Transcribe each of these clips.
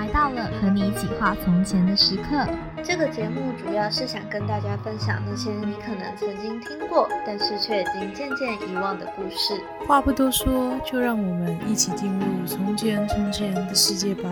来到了和你一起画从前的时刻。这个节目主要是想跟大家分享那些你可能曾经听过，但是却已经渐渐遗忘的故事。话不多说，就让我们一起进入从前从前的世界吧。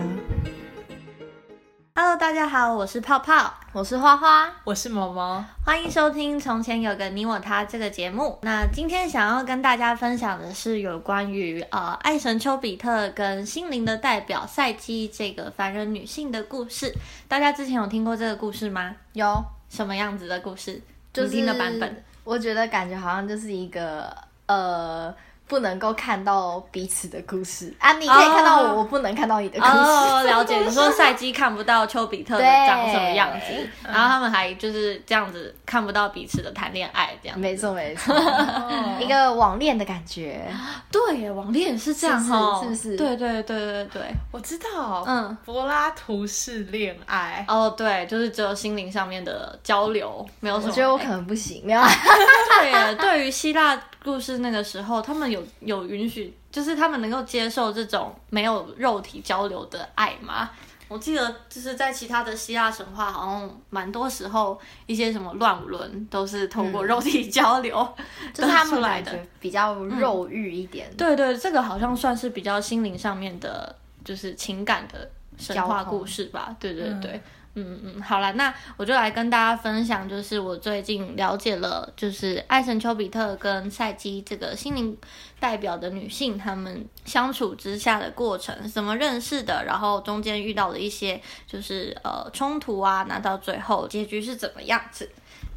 Hello，大家好，我是泡泡，我是花花，我是毛毛，欢迎收听《从前有个你我他》这个节目。那今天想要跟大家分享的是有关于呃爱神丘比特跟心灵的代表赛姬这个凡人女性的故事。大家之前有听过这个故事吗？有什么样子的故事？就是你听的版本？我觉得感觉好像就是一个呃。不能够看到彼此的故事啊！你可以看到我，oh, 我不能看到你的故事。哦，了解。你说赛姬看不到丘比特的长什么样子，然后他们还就是这样子看不到彼此的谈恋爱，这样。没错没错，一个网恋的感觉。对，网恋是这样哈，是不是？对对对对对，我知道。嗯，柏拉图式恋爱。哦，对，就是只有心灵上面的交流，没有什么。我觉得我可能不行，没有。对，对于希腊。故事那个时候，他们有有允许，就是他们能够接受这种没有肉体交流的爱吗？我记得就是在其他的希腊神话，好像蛮多时候一些什么乱伦都是通过肉体交流，嗯、就是他们来的比较肉欲一点、嗯。对对，这个好像算是比较心灵上面的，就是情感的神话故事吧。对对对。嗯嗯嗯，好了，那我就来跟大家分享，就是我最近了解了，就是爱神丘比特跟赛基这个心灵代表的女性，她们相处之下的过程，怎么认识的，然后中间遇到了一些就是呃冲突啊，那到最后结局是怎么样子？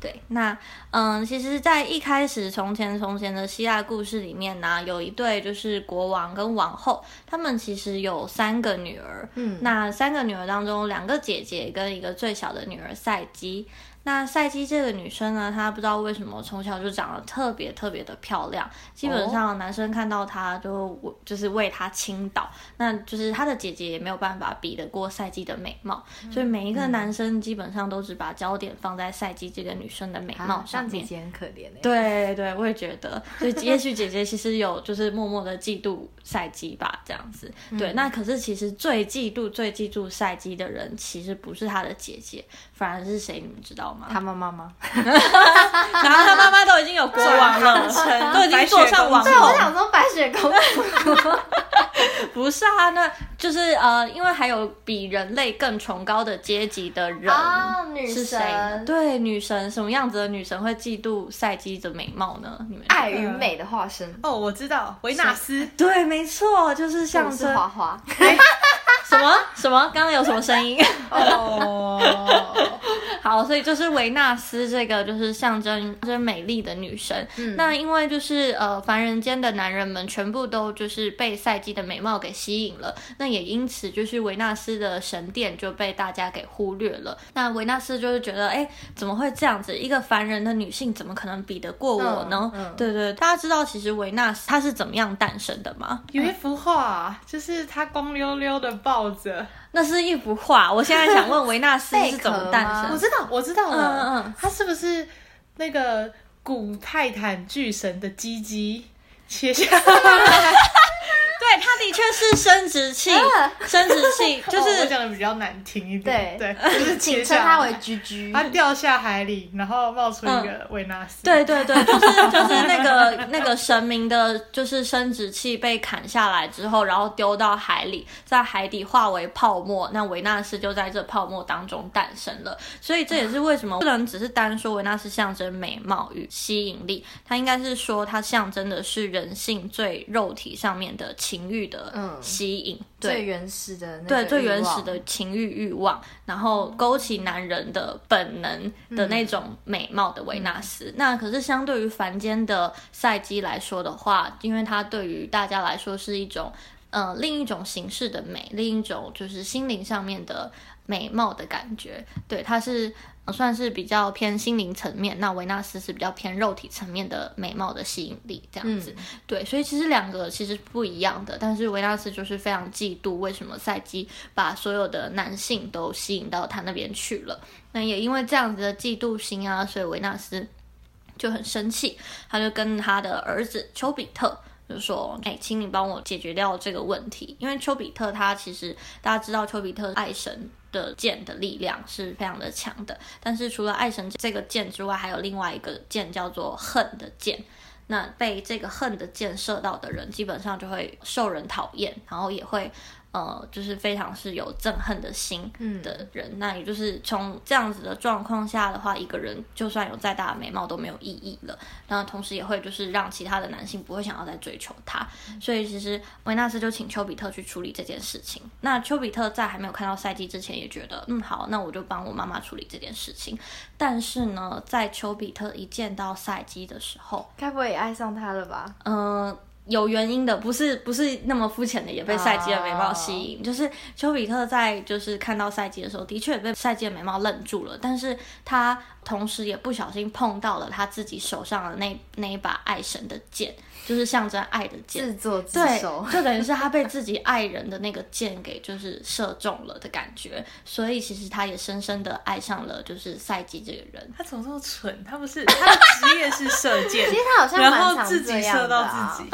对，那嗯，其实，在一开始从前从前的希腊故事里面呢，有一对就是国王跟王后，他们其实有三个女儿，嗯，那三个女儿当中，两个姐姐跟一个最小的女儿赛姬。那赛姬这个女生呢，她不知道为什么从小就长得特别特别的漂亮，基本上男生看到她就就是为她倾倒，那就是她的姐姐也没有办法比得过赛姬的美貌，嗯、所以每一个男生基本上都只把焦点放在赛姬这个女生的美貌上面。姐姐很可怜哎。对对，我也觉得，所以也许姐姐其实有就是默默的嫉妒赛姬吧，这样子。对，嗯、那可是其实最嫉妒最嫉妒赛姬的人，其实不是她的姐姐，反而是谁？你们知道吗？他妈妈吗？然后他妈妈都已经有国王了，都已经坐上王后。对，我想说白雪公主。不是啊，那就是呃，因为还有比人类更崇高的阶级的人啊，女神。是谁？对，女神，什么样子的女神会嫉妒赛姬的美貌呢？你们爱与美的化身。哦，我知道，维纳斯。对，没错，就是象征花花。什么什么？刚刚有什么声音？哦，好，所以就是维纳斯这个就是象征就是美丽的女神。嗯，那因为就是呃凡人间的男人们全部都就是被赛姬的美貌给吸引了，那也因此就是维纳斯的神殿就被大家给忽略了。那维纳斯就是觉得，哎，怎么会这样子？一个凡人的女性怎么可能比得过我呢？嗯嗯、对对，大家知道其实维纳斯她是怎么样诞生的吗？有一幅画，就是她光溜溜的抱。那是一幅画。我现在想问维纳斯是怎么诞生？我知道，我知道了。嗯嗯，他是不是那个古泰坦巨神的鸡鸡切下来？对，它的确是生殖器，生殖器 就是我讲的比较难听一点，对对，就是请称它为居居。它掉下海里，然后冒出一个维纳斯。对对对，就是就是那个那个神明的，就是生殖器被砍下来之后，然后丢到海里，在海底化为泡沫，那维纳斯就在这泡沫当中诞生了。所以这也是为什么不能只是单说维纳斯象征美貌与吸引力，它应该是说它象征的是人性最肉体上面的情。欲的吸引，嗯、对最原始的那对最原始的情欲欲望，然后勾起男人的本能的那种美貌的维纳斯。嗯、那可是相对于凡间的赛姬来说的话，因为它对于大家来说是一种呃另一种形式的美，另一种就是心灵上面的美貌的感觉。对，它是。算是比较偏心灵层面，那维纳斯是比较偏肉体层面的美貌的吸引力，这样子。嗯、对，所以其实两个其实不一样的，但是维纳斯就是非常嫉妒，为什么赛季把所有的男性都吸引到他那边去了？那也因为这样子的嫉妒心啊，所以维纳斯就很生气，他就跟他的儿子丘比特。就说，哎，请你帮我解决掉这个问题。因为丘比特他其实大家知道，丘比特爱神的剑的力量是非常的强的，但是除了爱神这个剑之外，还有另外一个剑叫做恨的剑。那被这个恨的箭射到的人，基本上就会受人讨厌，然后也会。呃，就是非常是有憎恨的心的人，嗯、那也就是从这样子的状况下的话，一个人就算有再大的美貌都没有意义了。那同时也会就是让其他的男性不会想要再追求她。嗯、所以其实维纳斯就请丘比特去处理这件事情。那丘比特在还没有看到赛季之前，也觉得嗯好，那我就帮我妈妈处理这件事情。但是呢，在丘比特一见到赛姬的时候，该不会也爱上他了吧？嗯、呃。有原因的，不是不是那么肤浅的，也被赛季的美貌吸引。Oh. 就是丘比特在就是看到赛季的时候，的确也被赛季的美貌愣住了，但是他同时也不小心碰到了他自己手上的那那一把爱神的剑。就是象征爱的箭，自作自受，对，就等于是他被自己 爱人的那个箭给就是射中了的感觉，所以其实他也深深的爱上了就是赛季这个人。他怎么这么蠢？他不是他的职业是射箭，其实他好像蛮常这样的、啊、然后自己射到自己。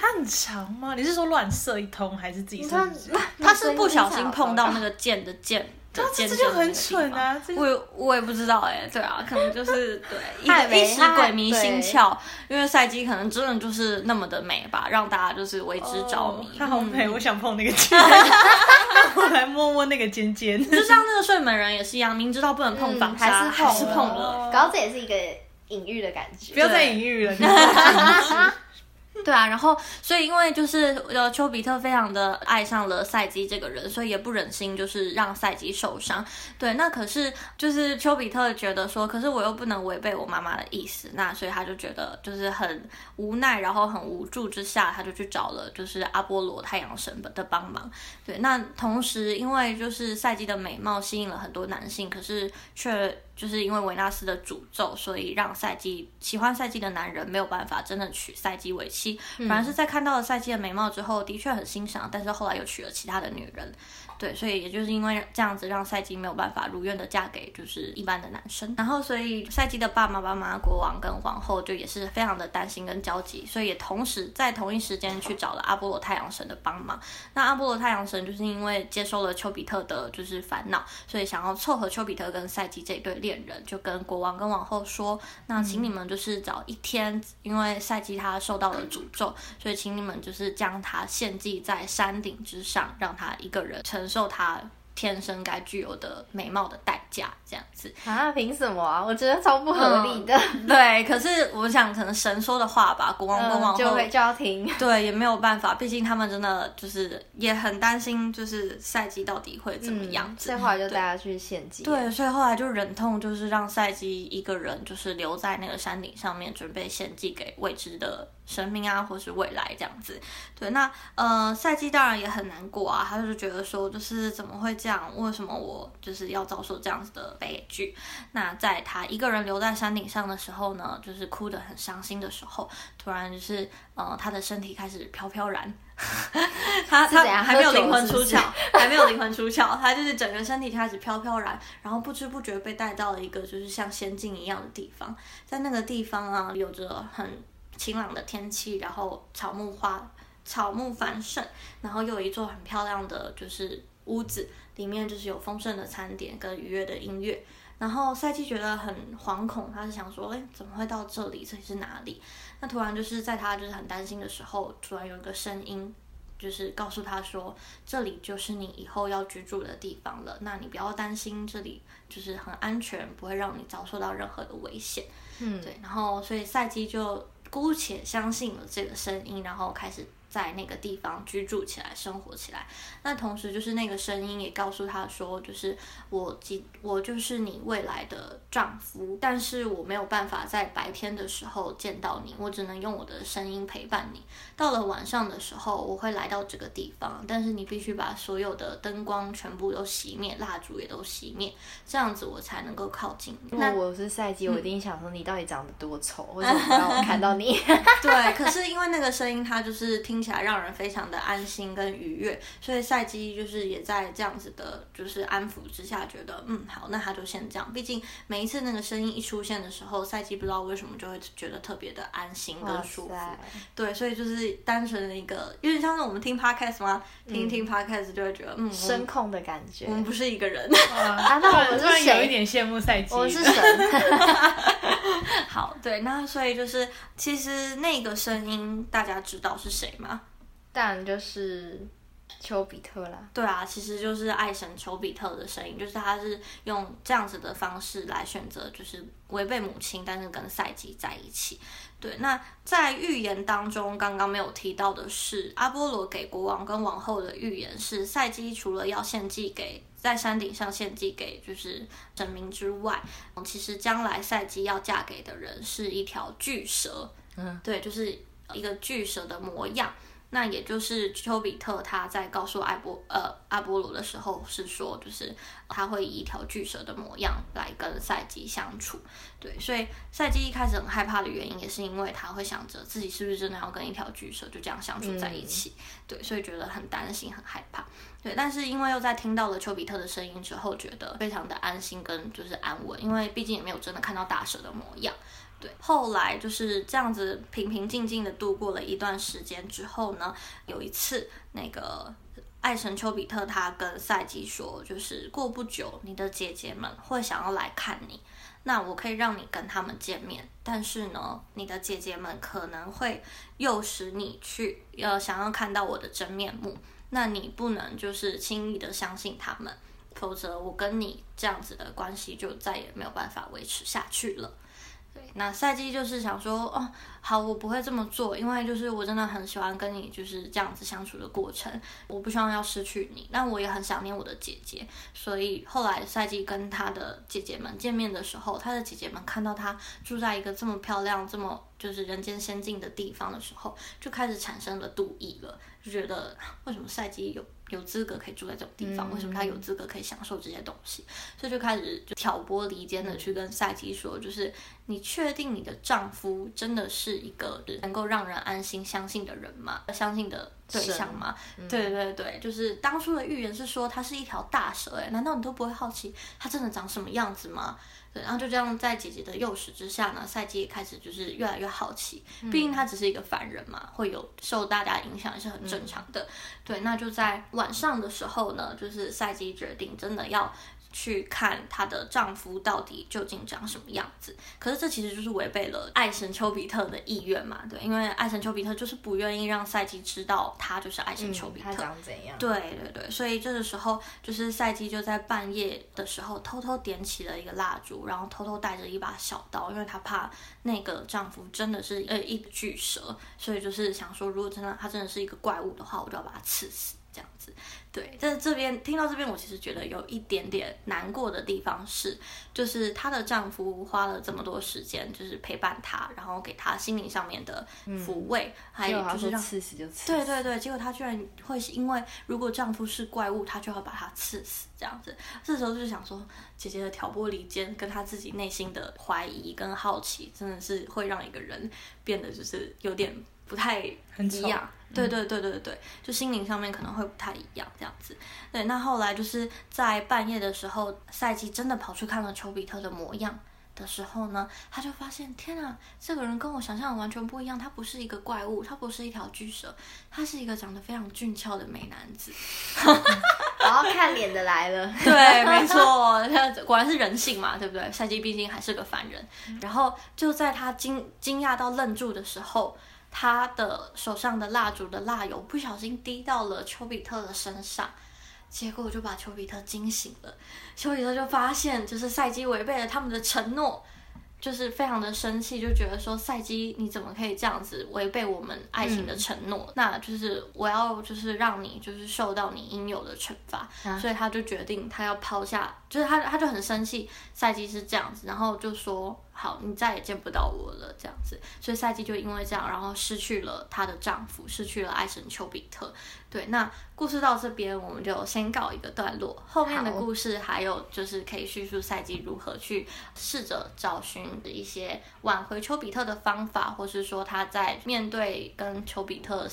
他很长吗？你是说乱射一通，还是自己射？他他是不小心碰到那个箭的箭。他这就很蠢啊！我也我也不知道哎、欸，对啊，可能就是 对一一时鬼迷心窍，因为赛季可能真的就是那么的美吧，让大家就是为之着迷。它、哦、好美，嗯、我想碰那个尖，我来摸摸那个尖尖。就像那个睡美人也是一样，明知道不能碰防沙、嗯，还是碰了。搞这也是一个隐喻的感觉，不要再隐喻了。对啊，然后所以因为就是呃丘比特非常的爱上了赛姬这个人，所以也不忍心就是让赛姬受伤。对，那可是就是丘比特觉得说，可是我又不能违背我妈妈的意思，那所以他就觉得就是很无奈，然后很无助之下，他就去找了就是阿波罗太阳神的帮忙。对，那同时因为就是赛姬的美貌吸引了很多男性，可是却。就是因为维纳斯的诅咒，所以让赛季喜欢赛季的男人没有办法真的娶赛季为妻，反而是在看到了赛季的美貌之后，的确很欣赏，但是后来又娶了其他的女人。对，所以也就是因为这样子，让赛姬没有办法如愿的嫁给就是一般的男生。然后，所以赛姬的爸爸妈妈、国王跟皇后就也是非常的担心跟焦急，所以也同时在同一时间去找了阿波罗太阳神的帮忙。那阿波罗太阳神就是因为接受了丘比特的就是烦恼，所以想要凑合丘比特跟赛姬这一对恋人，就跟国王跟王后说：“那请你们就是找一天，因为赛姬他受到了诅咒，所以请你们就是将他献祭在山顶之上，让他一个人承受他。”天生该具有的美貌的代价，这样子啊？凭什么啊？我觉得超不合理的。嗯、对，可是我想，可能神说的话吧，国王跟王后、嗯、就会就要听。对，也没有办法，毕竟他们真的就是也很担心，就是赛季到底会怎么样子。所以后来就大家去献祭。对，所以后来就忍痛就是让赛季一个人，就是留在那个山顶上面，准备献祭给未知的。神明啊，或是未来这样子，对，那呃，赛季当然也很难过啊，他就觉得说，就是怎么会这样？为什么我就是要遭受这样子的悲剧？那在他一个人留在山顶上的时候呢，就是哭得很伤心的时候，突然就是呃，他的身体开始飘飘然，他他还没有灵魂出窍，还没有灵魂出窍，他就是整个身体开始飘飘然，然后不知不觉被带到了一个就是像仙境一样的地方，在那个地方啊，有着很。晴朗的天气，然后草木花草木繁盛，然后又有一座很漂亮的就是屋子，里面就是有丰盛的餐点跟愉悦的音乐。然后赛季觉得很惶恐，他是想说，哎，怎么会到这里？这里是哪里？那突然就是在他就是很担心的时候，突然有一个声音，就是告诉他说，这里就是你以后要居住的地方了。那你不要担心，这里就是很安全，不会让你遭受到任何的危险。嗯，对。然后所以赛季就。姑且相信了这个声音，然后开始。在那个地方居住起来，生活起来。那同时，就是那个声音也告诉他说，就是我即我就是你未来的丈夫，但是我没有办法在白天的时候见到你，我只能用我的声音陪伴你。到了晚上的时候，我会来到这个地方，但是你必须把所有的灯光全部都熄灭，蜡烛也都熄灭，这样子我才能够靠近你。如果我是赛季，我一定想说你到底长得多丑，为什么不让我看到你？对，可是因为那个声音，他就是听。听起来让人非常的安心跟愉悦，所以赛基就是也在这样子的，就是安抚之下，觉得嗯好，那他就先这样。毕竟每一次那个声音一出现的时候，赛基不知道为什么就会觉得特别的安心跟舒服。对，所以就是单纯的一个，有点像是我们听 podcast 吗？听一听 podcast 就会觉得嗯声控的感觉。我们不是一个人。啊，那我们是谁？有一点羡慕赛基。我是神。好，对，那所以就是其实那个声音大家知道是谁吗？但就是丘比特啦。对啊，其实就是爱神丘比特的声音，就是他是用这样子的方式来选择，就是违背母亲，但是跟赛姬在一起。对，那在预言当中，刚刚没有提到的是，阿波罗给国王跟王后的预言是，赛姬除了要献祭给在山顶上献祭给就是神明之外，其实将来赛姬要嫁给的人是一条巨蛇。嗯，对，就是一个巨蛇的模样。那也就是丘比特他在告诉艾波呃阿波罗的时候是说，就是他会以一条巨蛇的模样来跟赛季相处。对，所以赛季一开始很害怕的原因，也是因为他会想着自己是不是真的要跟一条巨蛇就这样相处在一起。嗯、对，所以觉得很担心很害怕。对，但是因为又在听到了丘比特的声音之后，觉得非常的安心跟就是安稳，因为毕竟也没有真的看到大蛇的模样。对，后来就是这样子平平静静的度过了一段时间之后呢，有一次那个爱神丘比特他跟赛姬说，就是过不久你的姐姐们会想要来看你，那我可以让你跟他们见面，但是呢，你的姐姐们可能会诱使你去要想要看到我的真面目，那你不能就是轻易的相信他们，否则我跟你这样子的关系就再也没有办法维持下去了。那赛季就是想说，哦，好，我不会这么做，因为就是我真的很喜欢跟你就是这样子相处的过程，我不希望要失去你，但我也很想念我的姐姐，所以后来赛季跟他的姐姐们见面的时候，他的姐姐们看到他住在一个这么漂亮、这么就是人间仙境的地方的时候，就开始产生了妒意了，就觉得为什么赛季有。有资格可以住在这种地方，为什么他有资格可以享受这些东西？所以就开始就挑拨离间的去跟赛基说，就是你确定你的丈夫真的是一个能够让人安心相信的人吗？相信的对象吗？对对对，就是当初的预言是说他是一条大蛇，哎，难道你都不会好奇他真的长什么样子吗？对，然后就这样在姐姐的诱使之下呢，赛季也开始就是越来越好奇，毕竟他只是一个凡人嘛，会有受大家影响也是很正常的。对，那就在晚上的时候呢，就是赛季决定真的要。去看她的丈夫到底究竟长什么样子，可是这其实就是违背了爱神丘比特的意愿嘛，对，因为爱神丘比特就是不愿意让赛姬知道他就是爱神丘比特，嗯、长怎样？对对对，所以这个时候就是赛姬就在半夜的时候偷偷点起了一个蜡烛，然后偷偷带着一把小刀，因为她怕那个丈夫真的是呃一个巨蛇，所以就是想说，如果真的他真的是一个怪物的话，我就要把他刺死。这样子，对，在这边听到这边，我其实觉得有一点点难过的地方是，就是她的丈夫花了这么多时间，就是陪伴她，然后给她心灵上面的抚慰，嗯、还有就是让刺死就刺死，对对对，结果她居然会是因为如果丈夫是怪物，她就要把他刺死这样子。这时候就是想说，姐姐的挑拨离间跟她自己内心的怀疑跟好奇，真的是会让一个人变得就是有点不太一样。对对对对对，就心灵上面可能会不太一样这样子。对，那后来就是在半夜的时候，赛季真的跑去看了丘比特的模样的时候呢，他就发现天啊，这个人跟我想象的完全不一样，他不是一个怪物，他不是一条巨蛇，他是一个长得非常俊俏的美男子。然后看脸的来了，对，没错，果然是人性嘛，对不对？赛季毕竟还是个凡人。然后就在他惊惊讶到愣住的时候。他的手上的蜡烛的蜡油不小心滴到了丘比特的身上，结果就把丘比特惊醒了。丘比特就发现，就是赛姬违背了他们的承诺。就是非常的生气，就觉得说赛姬你怎么可以这样子违背我们爱情的承诺？嗯、那就是我要就是让你就是受到你应有的惩罚，啊、所以他就决定他要抛下，就是他他就很生气，赛姬是这样子，然后就说好，你再也见不到我了这样子，所以赛季就因为这样，然后失去了她的丈夫，失去了爱神丘比特。对，那故事到这边我们就先告一个段落。后面的故事还有就是可以叙述赛季如何去试着找寻一些挽回丘比特的方法，或是说他在面对跟丘比特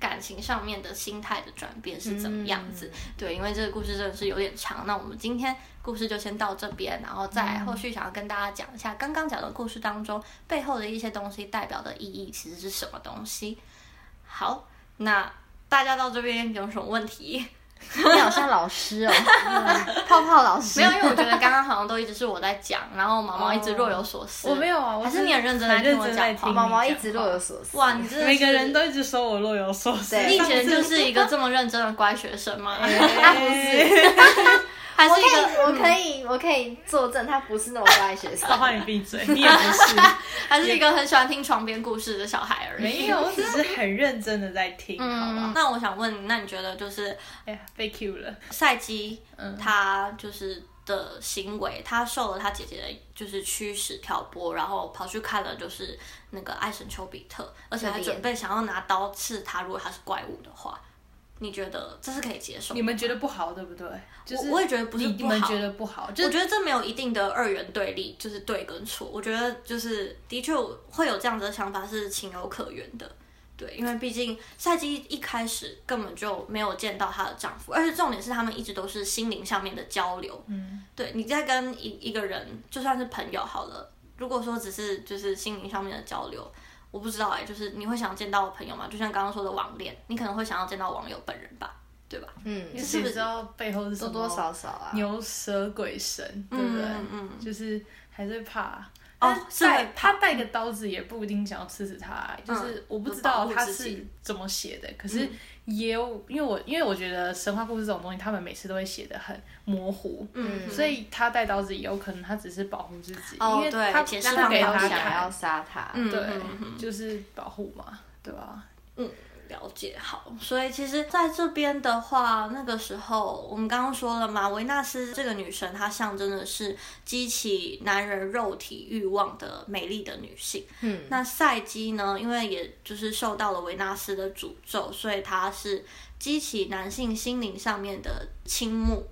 感情上面的心态的转变是怎么样子。嗯、对，因为这个故事真的是有点长，那我们今天故事就先到这边，然后再后续想要跟大家讲一下刚刚讲的故事当中背后的一些东西代表的意义其实是什么东西。好，那大家到这边有什么问题？你好像老师哦，泡泡老师。没有，因为我觉得刚刚好像都一直是我在讲，然后毛毛一直若有所思。我没有啊，还是你很认真在听我讲话。毛毛一直若有所思。哇，你真的每个人都一直说我若有所思。你以前就是一个这么认真的乖学生吗？他 不是。还是一个，我可以，我可以作证，他不是那么乖学生。我怕你闭嘴，你也不是。还是一个很喜欢听床边故事的小孩而已。没有，我只是很认真的在听，好吧？那我想问，那你觉得就是，哎呀，被 Q 了。赛姬，他就是的行为，他受了他姐姐的，就是驱使挑拨，然后跑去看了，就是那个爱神丘比特，而且还准备想要拿刀刺他，如果他是怪物的话。你觉得这是可以接受？你们觉得不好，对不对？就是我也觉得不是不好。你们觉得不好？我觉得这没有一定的二元对立，就是对跟错。我觉得就是的确会有这样子的想法是情有可原的，对，因为毕竟赛季一开始根本就没有见到她的丈夫，而且重点是他们一直都是心灵上面的交流。嗯，对，你在跟一一个人就算是朋友好了，如果说只是就是心灵上面的交流。我不知道哎、欸，就是你会想见到朋友吗？就像刚刚说的网恋，你可能会想要见到网友本人吧，对吧？嗯，你是不是知道背后是什么？多多少少啊，牛蛇鬼神，对不对？嗯，嗯就是还是怕。哦，是他带个刀子也不一定想要刺死他，就是我不知道他是怎么写的，可是也有，因为我因为我觉得神话故事这种东西，他们每次都会写的很模糊，嗯，所以他带刀子也有可能他只是保护自己，因为他不给他想要杀他，对，就是保护嘛，对吧？嗯。了解好，所以其实在这边的话，那个时候我们刚刚说了嘛，维纳斯这个女神，她象征的是激起男人肉体欲望的美丽的女性。嗯，那赛姬呢，因为也就是受到了维纳斯的诅咒，所以她是激起男性心灵上面的倾慕。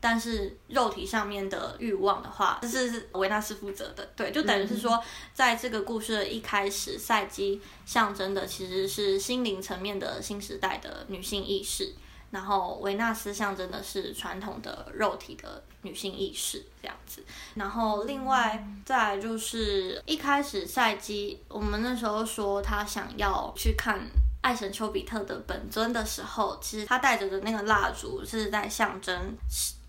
但是肉体上面的欲望的话，这是维纳斯负责的，对，就等于是说，在这个故事的一开始，赛姬象征的其实是心灵层面的新时代的女性意识，然后维纳斯象征的是传统的肉体的女性意识，这样子。然后另外再来就是一开始赛姬，我们那时候说他想要去看爱神丘比特的本尊的时候，其实他带着的那个蜡烛是在象征。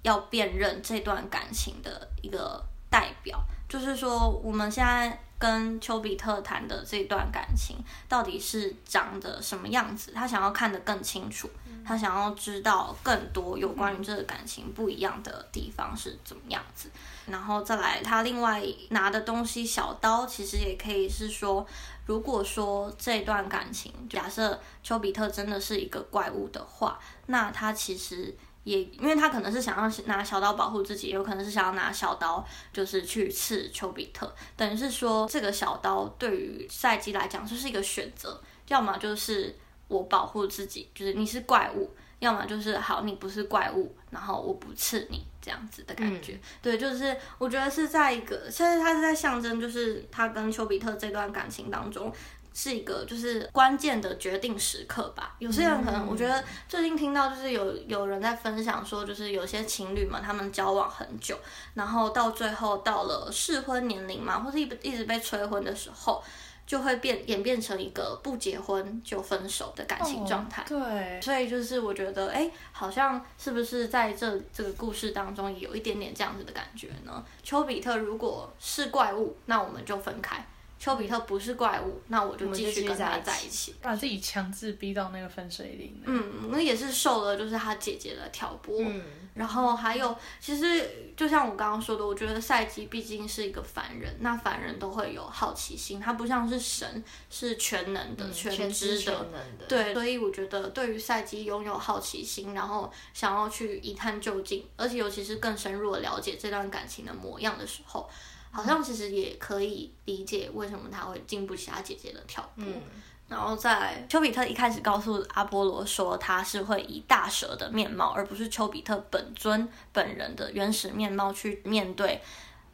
要辨认这段感情的一个代表，就是说我们现在跟丘比特谈的这段感情到底是长得什么样子？他想要看得更清楚，他想要知道更多有关于这个感情不一样的地方是怎么样子。然后再来，他另外拿的东西小刀，其实也可以是说，如果说这段感情，假设丘比特真的是一个怪物的话，那他其实。也因为他可能是想要拿小刀保护自己，也有可能是想要拿小刀就是去刺丘比特，等于是说这个小刀对于赛季来讲就是一个选择，要么就是我保护自己，就是你是怪物，要么就是好你不是怪物，然后我不刺你这样子的感觉。嗯、对，就是我觉得是在一个，现在他是在象征，就是他跟丘比特这段感情当中。是一个就是关键的决定时刻吧。有些人可能，我觉得最近听到就是有有人在分享说，就是有些情侣嘛，他们交往很久，然后到最后到了适婚年龄嘛，或是一一直被催婚的时候，就会变演变成一个不结婚就分手的感情状态。Oh, 对，所以就是我觉得，哎，好像是不是在这这个故事当中也有一点点这样子的感觉呢？丘比特如果是怪物，那我们就分开。丘比特不是怪物，那我就继续跟他在一起，把自己强制逼到那个分水岭。嗯，那也是受了就是他姐姐的挑拨。嗯，然后还有，其实就像我刚刚说的，我觉得赛姬毕竟是一个凡人，那凡人都会有好奇心，他不像是神，是全能的、嗯、全知的。全能的。对，所以我觉得对于赛姬拥有好奇心，然后想要去一探究竟，而且尤其是更深入的了解这段感情的模样的时候。好像其实也可以理解为什么他会经不起他姐姐的挑拨，嗯、然后在丘比特一开始告诉阿波罗说他是会以大蛇的面貌，而不是丘比特本尊本人的原始面貌去面对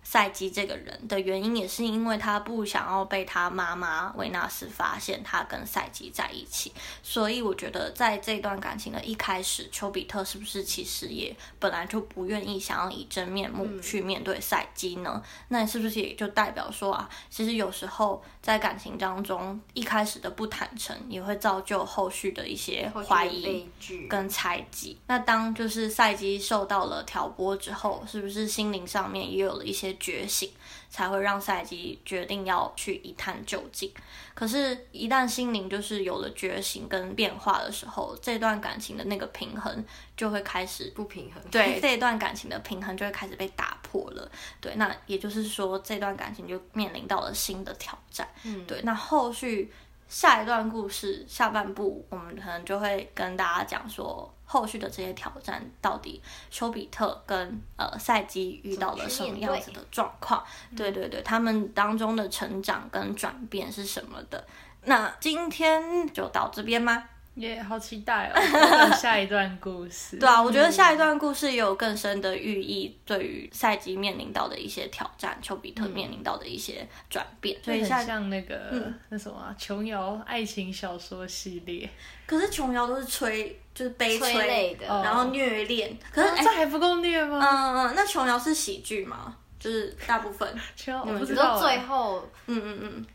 赛基这个人的原因，也是因为他不想要被他妈妈维纳斯发现他跟赛基在一起。所以我觉得在这段感情的一开始，丘比特是不是其实也本来就不愿意想要以真面目去面对赛基呢？嗯、那是不是也就代表说啊，其实有时候在感情当中一开始的不坦诚，也会造就后续的一些怀疑跟猜忌。那当就是赛基受到了挑拨之后，是不是心灵上面也有了一些觉醒，才会让赛季决定要去一探究竟？可是，一旦心灵就是有了觉醒跟变化的时候，这段感情的那个平衡就会开始不平衡。对，这段感情的平衡就会开始被打破了。对，那也就是说，这段感情就面临到了新的挑战。嗯，对，那后续。下一段故事下半部，我们可能就会跟大家讲说，后续的这些挑战到底丘比特跟呃赛季遇到了什么样子的状况？对对对，他们当中的成长跟转变是什么的？那今天就到这边吗？耶，yeah, 好期待哦！下一段故事。对啊，我觉得下一段故事也有更深的寓意，对于赛季面临到的一些挑战，丘比特面临到的一些转变。所以像像那个、嗯、那什么、啊、琼瑶爱情小说系列。可是琼瑶都是催，就是悲催，的，然后虐恋。可是、哦欸、这还不够虐吗？嗯嗯，那琼瑶是喜剧吗？就是大部分。琼瑶，我不知道最后，嗯嗯嗯，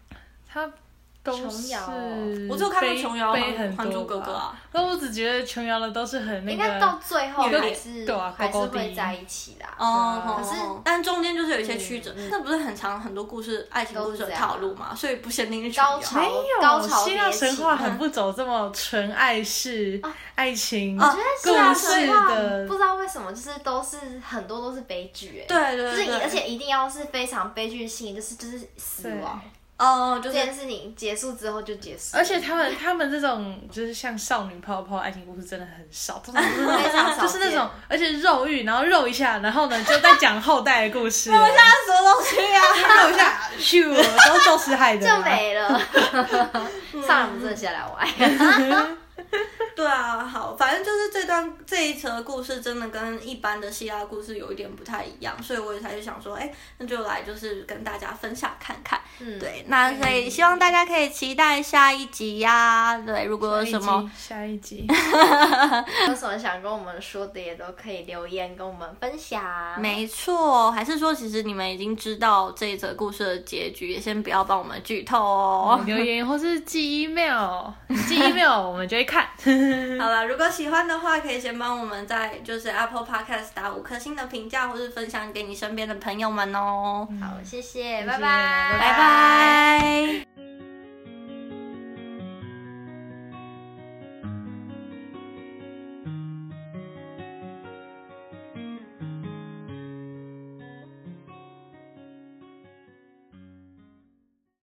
他。琼瑶，我只有看过琼瑶《还珠格格》啊，那我只觉得琼瑶的都是很那个，应该到最后还是还是会在一起的。哦，可是但中间就是有一些曲折，那不是很长很多故事，爱情故事的套路嘛，所以不限定是高潮。没有，希腊神话很不走这么纯爱式爱情故事的，不知道为什么就是都是很多都是悲剧，哎，对对对，就是而且一定要是非常悲剧性，就是就是死亡。哦，就这件事情结束之后就结束。而且他们他们这种就是像少女泡泡爱情故事真的很少，通常非常少，就是那种而且肉欲，然后肉一下，然后呢就在讲后代的故事。肉一下什么东西啊？肉一下，咻，都是宙斯害的，就没了。上来不正下来玩。对啊，好，反正就是这段这一则故事真的跟一般的希腊故事有一点不太一样，所以我也才就想说，哎，那就来就是跟大家分享看看。嗯，对，那所以希望大家可以期待下一集呀、啊。对，如果有什么下一集，有什么想跟我们说的，也都可以留言跟我们分享。没错，还是说其实你们已经知道这一则故事的结局，也先不要帮我们剧透哦。留言或是寄 email，寄 email 我们就会看。好了，如果喜欢的话，可以先帮我们在就是 Apple Podcast 打五颗星的评价，或是分享给你身边的朋友们哦。好，谢谢，谢谢拜拜，拜拜。